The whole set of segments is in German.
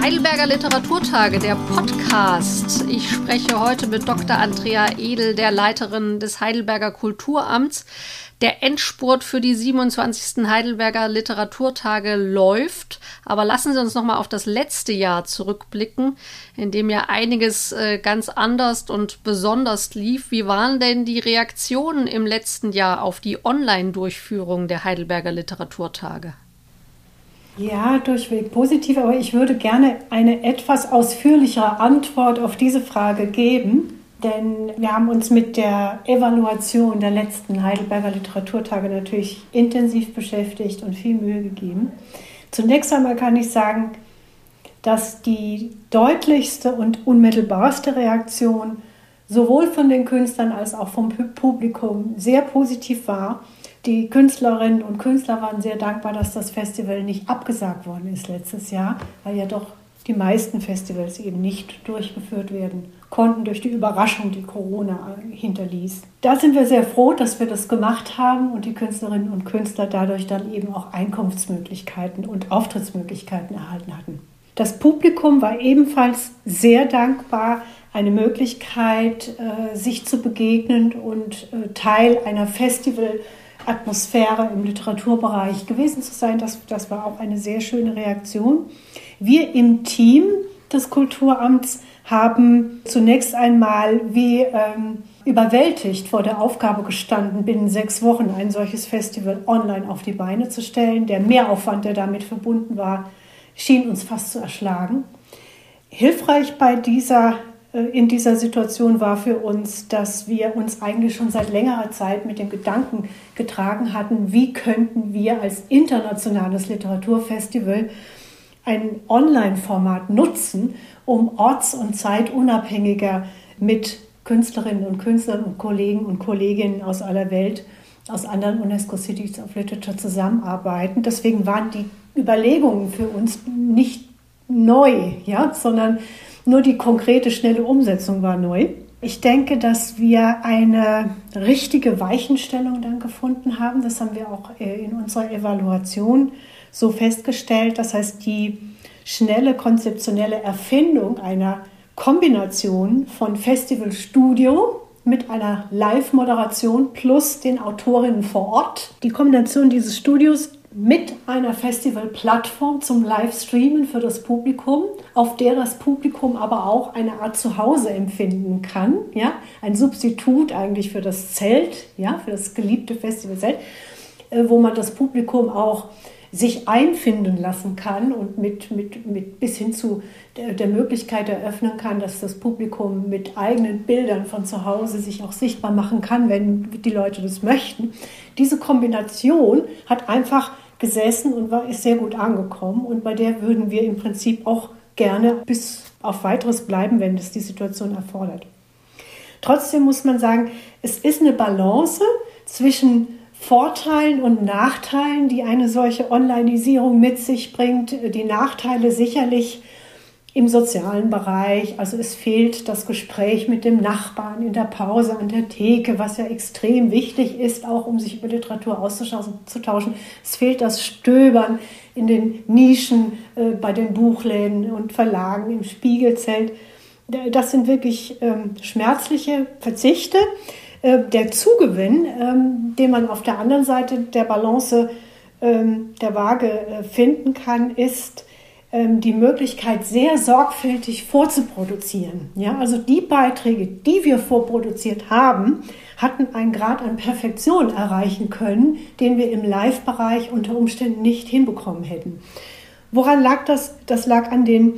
Heidelberger Literaturtage, der Podcast. Ich spreche heute mit Dr. Andrea Edel, der Leiterin des Heidelberger Kulturamts. Der Endspurt für die 27. Heidelberger Literaturtage läuft. Aber lassen Sie uns noch mal auf das letzte Jahr zurückblicken, in dem ja einiges äh, ganz anders und besonders lief. Wie waren denn die Reaktionen im letzten Jahr auf die Online-Durchführung der Heidelberger Literaturtage? Ja, durchweg positiv, aber ich würde gerne eine etwas ausführlichere Antwort auf diese Frage geben, denn wir haben uns mit der Evaluation der letzten Heidelberger Literaturtage natürlich intensiv beschäftigt und viel Mühe gegeben. Zunächst einmal kann ich sagen, dass die deutlichste und unmittelbarste Reaktion sowohl von den Künstlern als auch vom Publikum sehr positiv war die Künstlerinnen und Künstler waren sehr dankbar, dass das Festival nicht abgesagt worden ist letztes Jahr, weil ja doch die meisten Festivals eben nicht durchgeführt werden konnten durch die Überraschung, die Corona hinterließ. Da sind wir sehr froh, dass wir das gemacht haben und die Künstlerinnen und Künstler dadurch dann eben auch Einkunftsmöglichkeiten und Auftrittsmöglichkeiten erhalten hatten. Das Publikum war ebenfalls sehr dankbar, eine Möglichkeit, äh, sich zu begegnen und äh, Teil einer Festival- Atmosphäre im Literaturbereich gewesen zu sein. Das, das war auch eine sehr schöne Reaktion. Wir im Team des Kulturamts haben zunächst einmal wie ähm, überwältigt vor der Aufgabe gestanden, binnen sechs Wochen ein solches Festival online auf die Beine zu stellen. Der Mehraufwand, der damit verbunden war, schien uns fast zu erschlagen. Hilfreich bei dieser äh, in dieser Situation war für uns, dass wir uns eigentlich schon seit längerer Zeit mit dem Gedanken getragen hatten, wie könnten wir als internationales Literaturfestival ein Online-Format nutzen, um orts- und zeitunabhängiger mit Künstlerinnen und Künstlern und Kollegen und Kolleginnen aus aller Welt, aus anderen UNESCO Cities of Literature zusammenarbeiten. Deswegen waren die Überlegungen für uns nicht neu, ja, sondern nur die konkrete, schnelle Umsetzung war neu. Ich denke, dass wir eine richtige Weichenstellung dann gefunden haben. Das haben wir auch äh, in unserer Evaluation so festgestellt. Das heißt, die schnelle konzeptionelle Erfindung einer Kombination von Festivalstudio mit einer Live-Moderation plus den Autorinnen vor Ort. Die Kombination dieses Studios mit einer Festivalplattform zum Livestreamen für das Publikum, auf der das Publikum aber auch eine Art Zuhause empfinden kann, ja, ein Substitut eigentlich für das Zelt, ja, für das geliebte Festivalzelt, äh, wo man das Publikum auch sich einfinden lassen kann und mit, mit, mit bis hin zu der, der, Möglichkeit eröffnen kann, dass das Publikum mit eigenen Bildern von zu Hause sich auch sichtbar machen kann, wenn die Leute das möchten. Diese Kombination hat einfach gesessen und war, ist sehr gut angekommen. Und bei der würden wir im Prinzip auch gerne bis auf weiteres bleiben, wenn das die Situation erfordert. Trotzdem muss man sagen, es ist eine Balance zwischen Vorteilen und Nachteilen, die eine solche Onlineisierung mit sich bringt. Die Nachteile sicherlich im sozialen Bereich. Also es fehlt das Gespräch mit dem Nachbarn in der Pause an der Theke, was ja extrem wichtig ist, auch um sich über Literatur auszutauschen. Es fehlt das Stöbern in den Nischen äh, bei den Buchläden und Verlagen im Spiegelzelt. Das sind wirklich ähm, schmerzliche Verzichte. Äh, der Zugewinn, ähm, den man auf der anderen Seite der Balance ähm, der Waage äh, finden kann, ist, ähm, die Möglichkeit, sehr sorgfältig vorzuproduzieren. Ja, also die Beiträge, die wir vorproduziert haben, hatten einen Grad an Perfektion erreichen können, den wir im Live-Bereich unter Umständen nicht hinbekommen hätten. Woran lag das? Das lag an den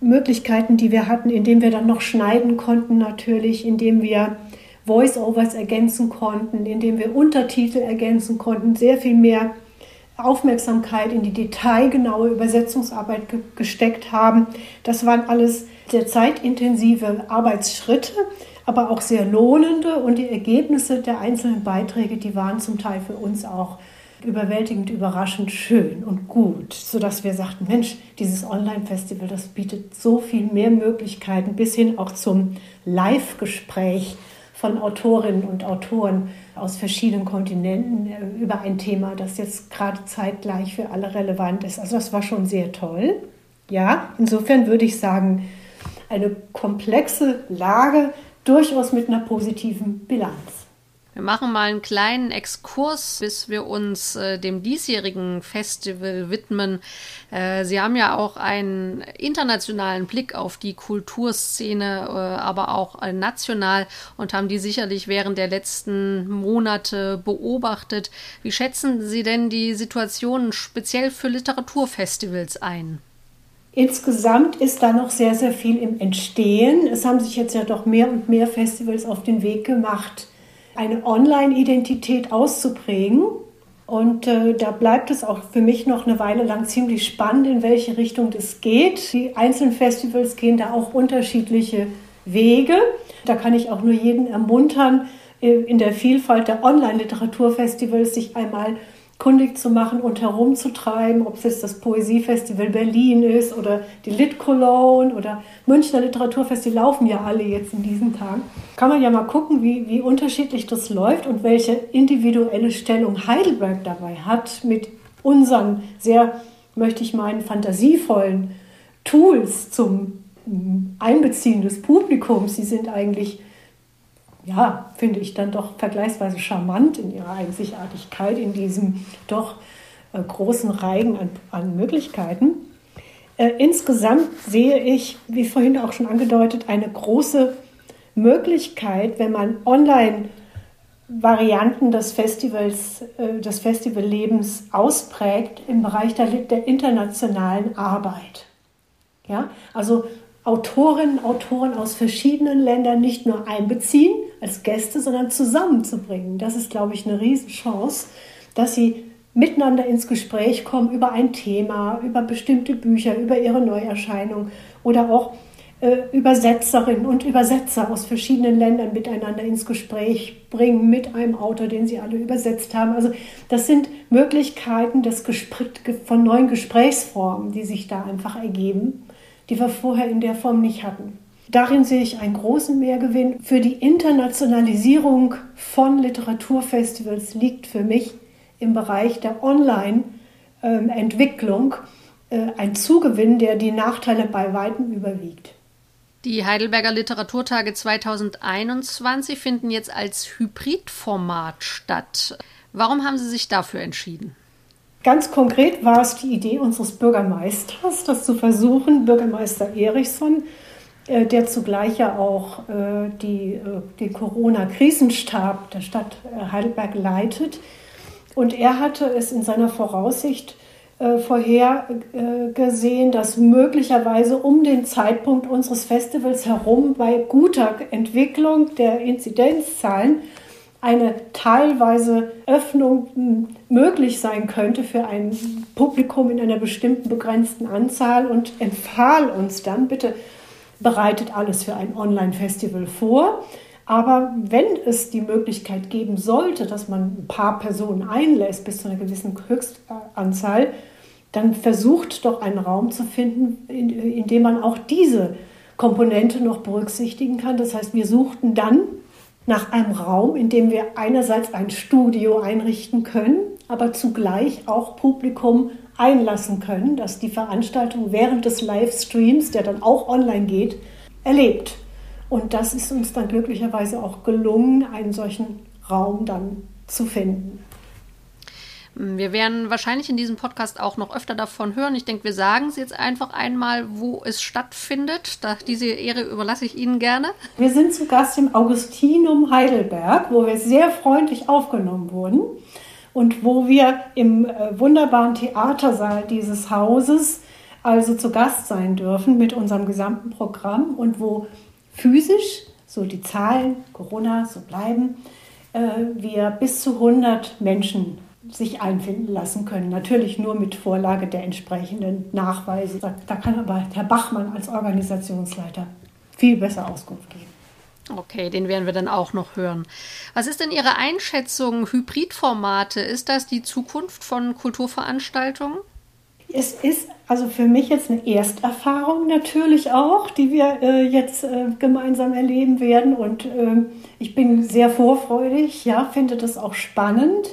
Möglichkeiten, die wir hatten, indem wir dann noch schneiden konnten, natürlich, indem wir Voice-Overs ergänzen konnten, indem wir Untertitel ergänzen konnten, sehr viel mehr Aufmerksamkeit in die detailgenaue Übersetzungsarbeit ge gesteckt haben. Das waren alles sehr zeitintensive Arbeitsschritte, aber auch sehr lohnende und die Ergebnisse der einzelnen Beiträge, die waren zum Teil für uns auch überwältigend überraschend schön und gut, sodass wir sagten, Mensch, dieses Online-Festival, das bietet so viel mehr Möglichkeiten bis hin auch zum Live-Gespräch von Autorinnen und Autoren aus verschiedenen Kontinenten äh, über ein Thema, das jetzt gerade zeitgleich für alle relevant ist. Also das war schon sehr toll. Ja, insofern würde ich sagen, eine komplexe Lage, durchaus mit einer positiven Bilanz. Wir machen mal einen kleinen Exkurs, bis wir uns äh, dem diesjährigen Festival widmen. Äh, Sie haben ja auch einen internationalen Blick auf die Kulturszene, äh, aber auch äh, national und haben die sicherlich während der letzten Monate beobachtet. Wie schätzen Sie denn die Situation speziell für Literaturfestivals ein? Insgesamt ist da noch sehr, sehr viel im Entstehen. Es haben sich jetzt ja doch mehr und mehr Festivals auf den Weg gemacht, eine Online-Identität auszuprägen. Und äh, da bleibt es auch für mich noch eine Weile lang ziemlich spannend, in welche Richtung das geht. Die einzelnen Festivals gehen da auch unterschiedliche Wege. Da kann ich auch nur jeden ermuntern, äh, in der Vielfalt der Online-Literaturfestivals sich einmal kundig zu machen und herumzutreiben, ob es jetzt das Poesiefestival Berlin ist oder die Lit Cologne oder Münchner Literaturfest, die laufen ja alle jetzt in diesen Tagen. Kann man ja mal gucken, wie, wie unterschiedlich das läuft und welche individuelle Stellung Heidelberg dabei hat mit unseren sehr, möchte ich meinen, fantasievollen Tools zum Einbeziehen des Publikums. Sie sind eigentlich ja, finde ich dann doch vergleichsweise charmant in ihrer Einzigartigkeit, in diesem doch äh, großen Reigen an, an Möglichkeiten. Äh, insgesamt sehe ich, wie vorhin auch schon angedeutet, eine große Möglichkeit, wenn man online Varianten des Festivals, äh, des Festivallebens ausprägt im Bereich der, der internationalen Arbeit. Ja, also Autorinnen, Autoren aus verschiedenen Ländern nicht nur einbeziehen als Gäste, sondern zusammenzubringen. Das ist, glaube ich, eine Riesenchance, dass sie miteinander ins Gespräch kommen über ein Thema, über bestimmte Bücher, über ihre Neuerscheinung oder auch äh, Übersetzerinnen und Übersetzer aus verschiedenen Ländern miteinander ins Gespräch bringen mit einem Autor, den sie alle übersetzt haben. Also das sind Möglichkeiten des von neuen Gesprächsformen, die sich da einfach ergeben die wir vorher in der Form nicht hatten. Darin sehe ich einen großen Mehrgewinn. Für die Internationalisierung von Literaturfestivals liegt für mich im Bereich der Online-Entwicklung äh, ein Zugewinn, der die Nachteile bei weitem überwiegt. Die Heidelberger Literaturtage 2021 finden jetzt als Hybridformat statt. Warum haben Sie sich dafür entschieden? Ganz konkret war es die Idee unseres Bürgermeisters, das zu versuchen, Bürgermeister Erichsson, äh, der zugleich ja auch äh, die, äh, den Corona-Krisenstab der Stadt Heidelberg leitet. Und er hatte es in seiner Voraussicht vorhergesehen, dass möglicherweise um den Zeitpunkt unseres Festivals herum bei guter Entwicklung der Inzidenzzahlen eine teilweise Öffnung hm, möglich sein könnte für ein Publikum in einer bestimmten begrenzten Anzahl und empfahl uns dann, bitte bereitet alles für ein Online-Festival vor. Aber wenn es die Möglichkeit geben sollte, dass man ein paar Personen einlässt bis zu einer gewissen Höchstanzahl, dann versucht doch einen Raum zu finden, in, in dem man auch diese Komponente noch berücksichtigen kann. Das heißt, wir suchten dann nach einem Raum, in dem wir einerseits ein Studio einrichten können, aber zugleich auch Publikum einlassen können, dass die Veranstaltung während des Livestreams, der dann auch online geht, erlebt. Und das ist uns dann glücklicherweise auch gelungen, einen solchen Raum dann zu finden. Wir werden wahrscheinlich in diesem Podcast auch noch öfter davon hören. Ich denke, wir sagen es jetzt einfach einmal, wo es stattfindet. Da, diese Ehre überlasse ich Ihnen gerne. Wir sind zu Gast im Augustinum Heidelberg, wo wir sehr freundlich aufgenommen wurden und wo wir im äh, wunderbaren Theatersaal dieses Hauses also zu Gast sein dürfen mit unserem gesamten Programm und wo physisch, so die Zahlen, Corona, so bleiben, äh, wir bis zu 100 Menschen sich einfinden lassen können. Natürlich nur mit Vorlage der entsprechenden Nachweise. Da, kann aber Herr Bachmann als Organisationsleiter viel besser Auskunft geben. Okay, den werden wir dann auch noch hören. Was ist denn Ihre Einschätzung? Hybridformate, ist das die Zukunft von Kulturveranstaltungen? Es ist also für mich jetzt eine Ersterfahrung natürlich auch, die wir äh, jetzt äh, gemeinsam erleben werden. Und äh, ich bin sehr vorfreudig, ja, finde das auch spannend.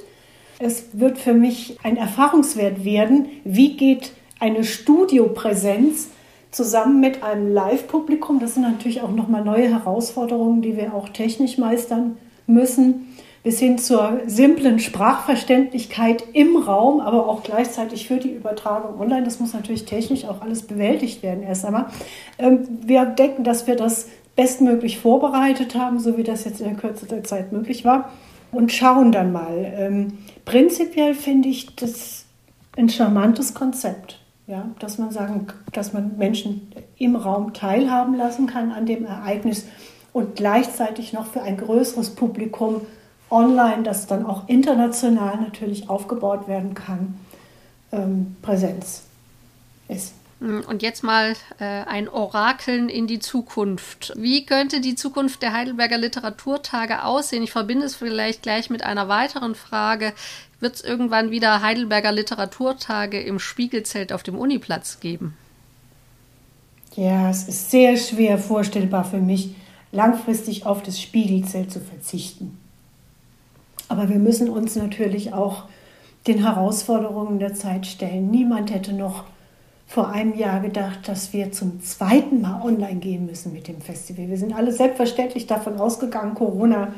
Es wird für mich ein Erfahrungswert werden, wie geht eine Studiopräsenz zusammen mit einem Live-Publikum. Das sind natürlich auch nochmal neue Herausforderungen, die wir auch technisch meistern müssen, bis hin zur simplen Sprachverständlichkeit im Raum, aber auch gleichzeitig für die Übertragung online. Das muss natürlich technisch auch alles bewältigt werden erst einmal. Ähm, wir denken, dass wir das bestmöglich vorbereitet haben, so wie das jetzt in der Kürze der Zeit möglich war, und schauen dann mal. Ähm, prinzipiell finde ich das ein charmantes Konzept. Ja, dass man sagen, dass man Menschen im Raum teilhaben lassen kann an dem Ereignis und gleichzeitig noch für ein größeres Publikum online, das dann auch international natürlich aufgebaut werden kann, ähm, Präsenz ist. Hm, und jetzt mal äh, ein Orakeln in die Zukunft. Wie könnte die Zukunft der Heidelberger Literaturtage aussehen? Ich verbinde es vielleicht gleich mit einer weiteren Frage wird es irgendwann wieder Heidelberger Literaturtage im Spiegelzelt auf dem Uniplatz geben? Ja, es ist sehr schwer vorstellbar für mich, langfristig auf das Spiegelzelt zu verzichten. Aber wir müssen uns natürlich auch den Herausforderungen der Zeit stellen. Niemand hätte noch vor einem Jahr gedacht, dass wir zum zweiten Mal online gehen müssen mit dem Festival. Wir sind alle selbstverständlich davon ausgegangen, Corona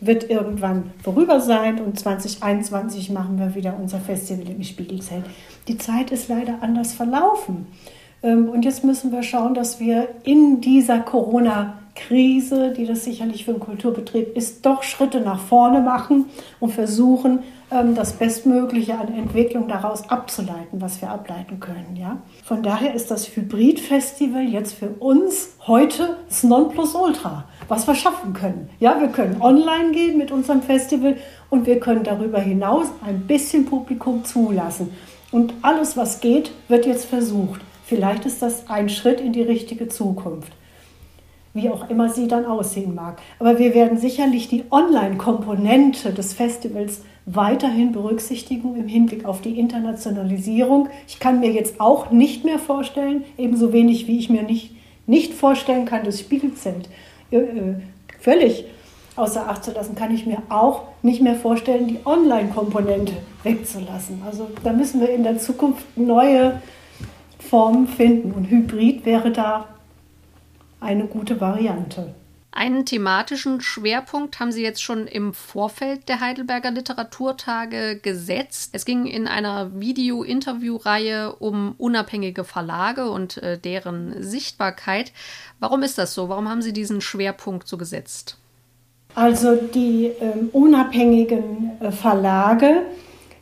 wird irgendwann vorüber sein und 2021 machen wir wieder unser Festival im Spiegelzelt. Die Zeit ist leider anders verlaufen. Ähm, und jetzt müssen wir schauen, dass wir in dieser Corona-Krise, die das sicherlich für den Kulturbetrieb ist, doch Schritte nach vorne machen und versuchen, ähm, das Bestmögliche an Entwicklung daraus abzuleiten, was wir ableiten können. Ja? Von daher ist das Hybrid-Festival jetzt für uns heute das Nonplusultra was wir schaffen können. Ja, wir können online gehen mit unserem Festival und wir können darüber hinaus ein bisschen Publikum zulassen. Und alles, was geht, wird jetzt versucht. Vielleicht ist das ein Schritt in die richtige Zukunft. Wie auch immer sie dann aussehen mag. Aber wir werden sicherlich die Online-Komponente des Festivals weiterhin berücksichtigen im Hinblick auf die Internationalisierung. Ich kann mir jetzt auch nicht mehr vorstellen, ebenso wenig wie ich mir nicht, nicht vorstellen kann, das Spiegelzelt äh, äh, völlig außer Acht zu lassen, kann ich mir auch nicht mehr vorstellen, die Online-Komponente wegzulassen. Also da müssen wir in der Zukunft neue Formen finden und Hybrid wäre da eine gute Variante. Einen thematischen Schwerpunkt haben Sie jetzt schon im Vorfeld der Heidelberger Literaturtage gesetzt. Es ging in einer Video-Interview-Reihe um unabhängige Verlage und äh, deren Sichtbarkeit. Warum ist das so? Warum haben Sie diesen Schwerpunkt so gesetzt? Also die ähm, unabhängigen äh, Verlage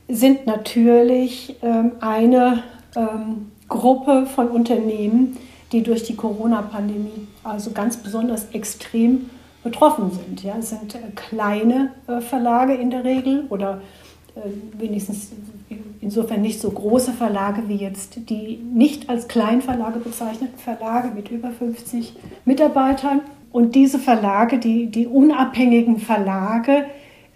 sind natürlich ähm, eine ähm, Gruppe von Unternehmen, die durch die Corona-Pandemie also ganz besonders extrem betroffen sind. Ja, es sind äh, kleine äh, Verlage in der Regel oder äh, wenigstens insofern nicht so große Verlage wie jetzt die nicht als Kleinverlage bezeichneten Verlage mit über 50 Mitarbeitern. Und diese Verlage, die, die unabhängigen Verlage,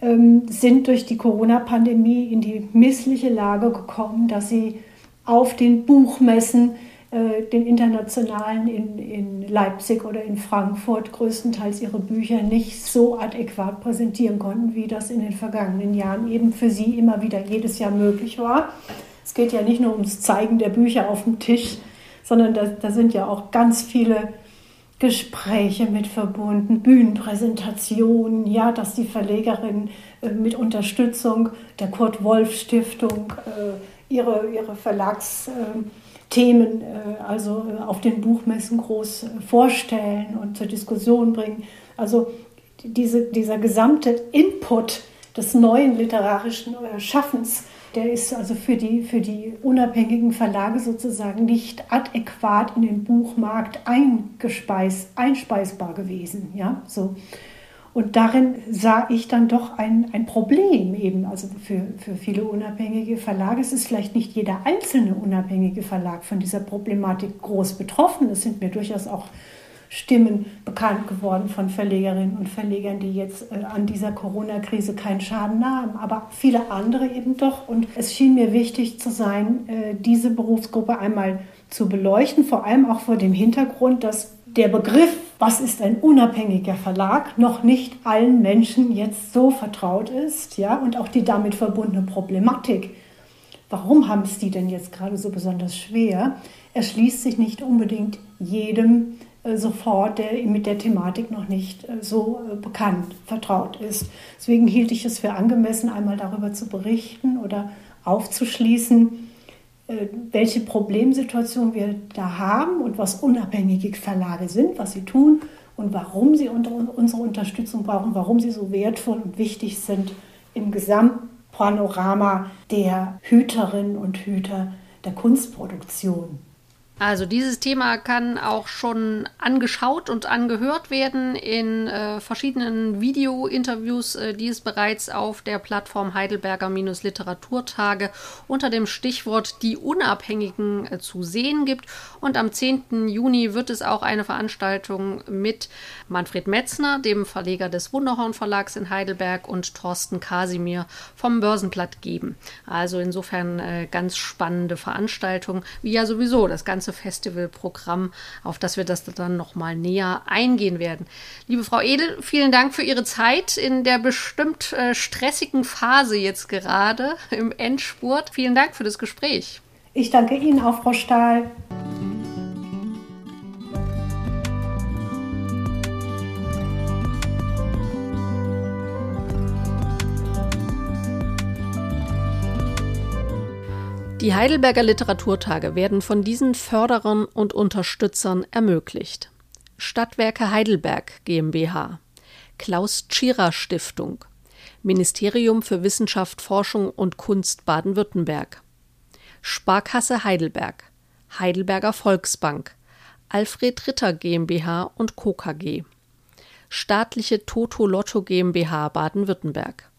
ähm, sind durch die Corona-Pandemie in die missliche Lage gekommen, dass sie auf den Buchmessen den internationalen in, in Leipzig oder in Frankfurt größtenteils ihre Bücher nicht so adäquat präsentieren konnten, wie das in den vergangenen Jahren eben für sie immer wieder jedes Jahr möglich war. Es geht ja nicht nur ums Zeigen der Bücher auf dem Tisch, sondern da, da sind ja auch ganz viele Gespräche mit verbunden, Bühnenpräsentationen, ja, dass die Verlegerin äh, mit Unterstützung der Kurt Wolf Stiftung äh, ihre, ihre Verlags äh, Themen äh, also äh, auf den Buchmessen groß äh, vorstellen und zur Diskussion bringen. Also diese, dieser gesamte Input des neuen literarischen Schaffens, der ist also für die, für die unabhängigen Verlage sozusagen nicht adäquat in den Buchmarkt eingespeist, einspeisbar gewesen. Ja, so. Und darin sah ich dann doch ein, ein Problem eben, also für, für viele unabhängige Verlage. Es ist vielleicht nicht jeder einzelne unabhängige Verlag von dieser Problematik groß betroffen. Es sind mir durchaus auch Stimmen bekannt geworden von Verlegerinnen und Verlegern, die jetzt äh, an dieser Corona-Krise keinen Schaden nahmen, aber viele andere eben doch. Und es schien mir wichtig zu sein, äh, diese Berufsgruppe einmal zu beleuchten, vor allem auch vor dem Hintergrund, dass der Begriff, was ist ein unabhängiger Verlag, noch nicht allen Menschen jetzt so vertraut ist, ja, und auch die damit verbundene Problematik. Warum haben es die denn jetzt gerade so besonders schwer? Erschließt sich nicht unbedingt jedem äh, sofort, der mit der Thematik noch nicht äh, so äh, bekannt, vertraut ist. Deswegen hielt ich es für angemessen, einmal darüber zu berichten oder aufzuschließen, welche Problemsituation wir da haben und was unabhängige Verlage sind, was sie tun und warum sie unsere Unterstützung brauchen, warum sie so wertvoll und wichtig sind im Gesamtpanorama der Hüterinnen und Hüter der Kunstproduktion. Also dieses Thema kann auch schon angeschaut und angehört werden in äh, verschiedenen Video-Interviews, äh, die es bereits auf der Plattform Heidelberger-Literaturtage unter dem Stichwort Die Unabhängigen äh, zu sehen gibt. Und am 10. Juni wird es auch eine Veranstaltung mit Manfred Metzner, dem Verleger des Wunderhorn Verlags in Heidelberg, und Thorsten Kasimir vom Börsenblatt geben. Also insofern äh, ganz spannende Veranstaltung, wie ja sowieso das ganze ganze Festivalprogramm, auf das wir das dann nochmal näher eingehen werden. Liebe Frau Edel, vielen Dank für Ihre Zeit in der bestimmt äh, stressigen Phase jetzt gerade im Endspurt. Vielen Dank für das Gespräch. Ich danke Ihnen auch, Frau Stahl. Die Heidelberger Literaturtage werden von diesen Förderern und Unterstützern ermöglicht. Stadtwerke Heidelberg GmbH, Klaus Tschira Stiftung, Ministerium für Wissenschaft, Forschung und Kunst Baden-Württemberg, Sparkasse Heidelberg, Heidelberger Volksbank, Alfred Ritter GmbH und Co. KG, Staatliche Toto Lotto GmbH Baden-Württemberg,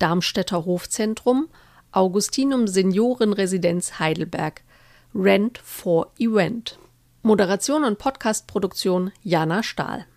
Darmstädter Hofzentrum Augustinum Seniorenresidenz Heidelberg Rent for Event. Moderation und Podcastproduktion Jana Stahl